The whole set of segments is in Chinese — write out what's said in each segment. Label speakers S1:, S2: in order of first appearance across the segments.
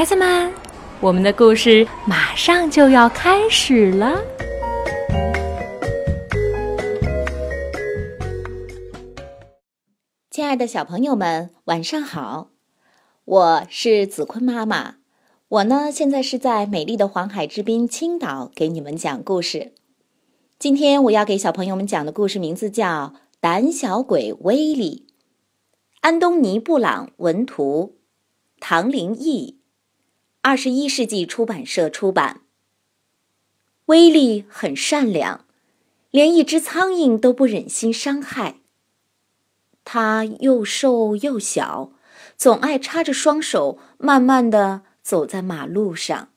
S1: 孩子们，我们的故事马上就要开始了。
S2: 亲爱的小朋友们，晚上好！我是子坤妈妈，我呢现在是在美丽的黄海之滨青岛给你们讲故事。今天我要给小朋友们讲的故事名字叫《胆小鬼威利》，安东尼·布朗文图，唐林译。二十一世纪出版社出版。威利很善良，连一只苍蝇都不忍心伤害。他又瘦又小，总爱插着双手，慢慢的走在马路上。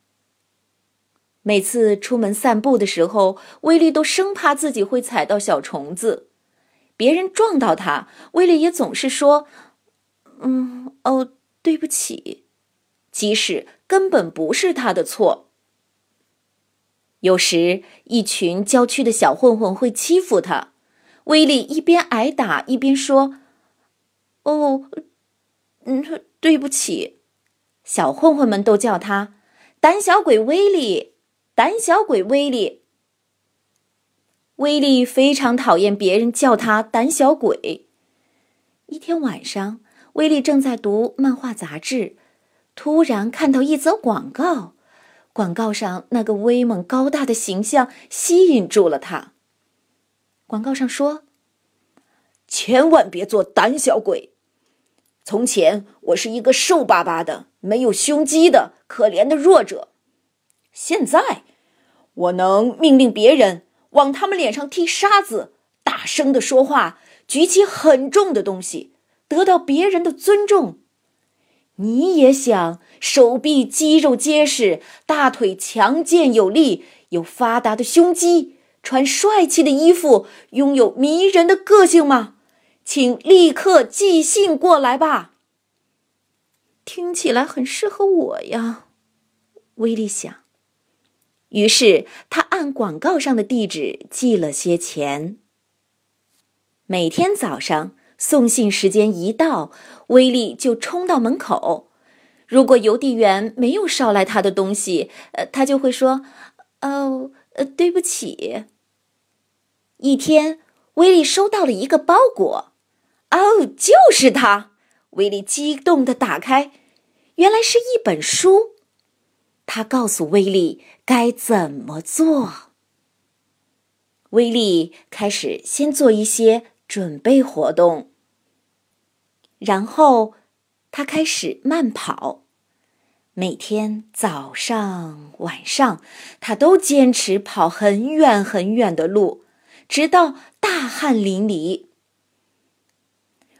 S2: 每次出门散步的时候，威利都生怕自己会踩到小虫子。别人撞到他，威利也总是说：“嗯，哦，对不起。”即使根本不是他的错。有时，一群郊区的小混混会欺负他，威利一边挨打一边说：“哦，嗯，对不起。”小混混们都叫他“胆小鬼威利”，“胆小鬼威利”。威利非常讨厌别人叫他“胆小鬼”。一天晚上，威利正在读漫画杂志。突然看到一则广告，广告上那个威猛高大的形象吸引住了他。广告上说：“千万别做胆小鬼。从前我是一个瘦巴巴的、没有胸肌的可怜的弱者，现在我能命令别人往他们脸上踢沙子，大声的说话，举起很重的东西，得到别人的尊重。”你也想手臂肌肉结实，大腿强健有力，有发达的胸肌，穿帅气的衣服，拥有迷人的个性吗？请立刻寄信过来吧。听起来很适合我呀，威利想。于是他按广告上的地址寄了些钱。每天早上。送信时间一到，威利就冲到门口。如果邮递员没有捎来他的东西，呃，他就会说：“哦，呃，对不起。”一天，威利收到了一个包裹。哦，就是他！威利激动地打开，原来是一本书。他告诉威利该怎么做。威利开始先做一些准备活动。然后，他开始慢跑。每天早上、晚上，他都坚持跑很远很远的路，直到大汗淋漓。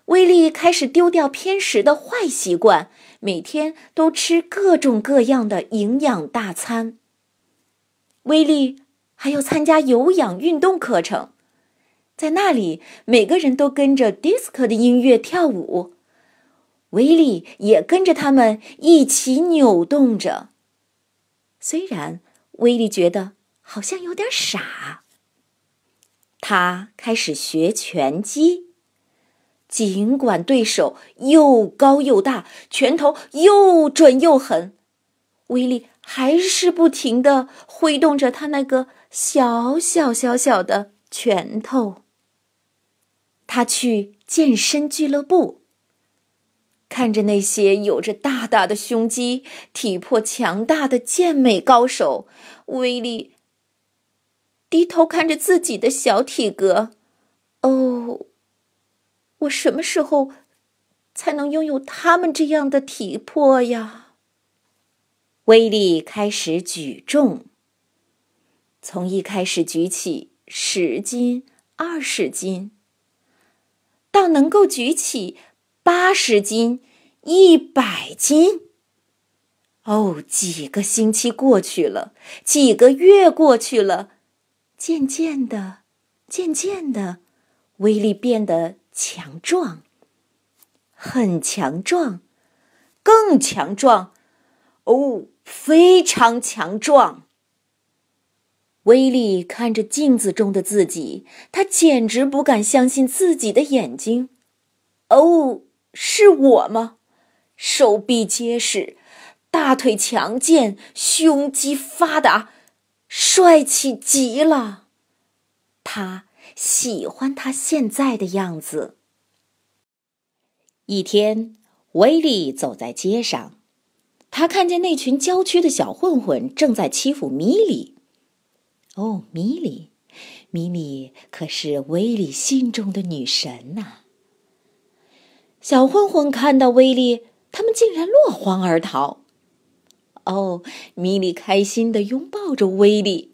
S2: 威利开始丢掉偏食的坏习惯，每天都吃各种各样的营养大餐。威利还要参加有氧运动课程。在那里，每个人都跟着 disco 的音乐跳舞，威利也跟着他们一起扭动着。虽然威利觉得好像有点傻，他开始学拳击。尽管对手又高又大，拳头又准又狠，威利还是不停的挥动着他那个小小小小的拳头。他去健身俱乐部，看着那些有着大大的胸肌、体魄强大的健美高手，威力低头看着自己的小体格。哦，我什么时候才能拥有他们这样的体魄呀？威力开始举重，从一开始举起十斤、二十斤。到能够举起八十斤、一百斤。哦，几个星期过去了，几个月过去了，渐渐的，渐渐的，威力变得强壮，很强壮，更强壮，哦，非常强壮。威利看着镜子中的自己，他简直不敢相信自己的眼睛。哦，是我吗？手臂结实，大腿强健，胸肌发达，帅气极了。他喜欢他现在的样子。一天，威利走在街上，他看见那群郊区的小混混正在欺负米莉。哦，米莉，米莉可是威利心中的女神呐！小混混看到威利，他们竟然落荒而逃。哦，米莉开心的拥抱着威利。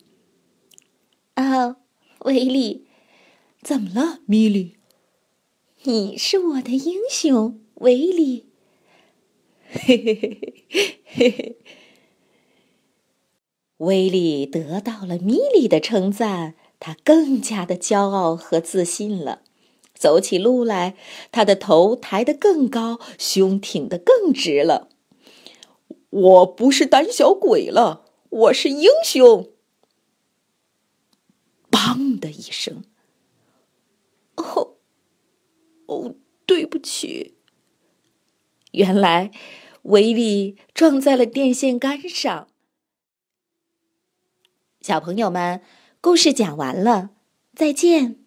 S2: 啊，威利，怎么了，米莉？你是我的英雄，威利。嘿嘿嘿嘿嘿嘿。威利得到了米莉的称赞，他更加的骄傲和自信了。走起路来，他的头抬得更高，胸挺得更直了。我不是胆小鬼了，我是英雄！砰的一声，哦，哦，对不起。原来，威力撞在了电线杆上。小朋友们，故事讲完了，再见。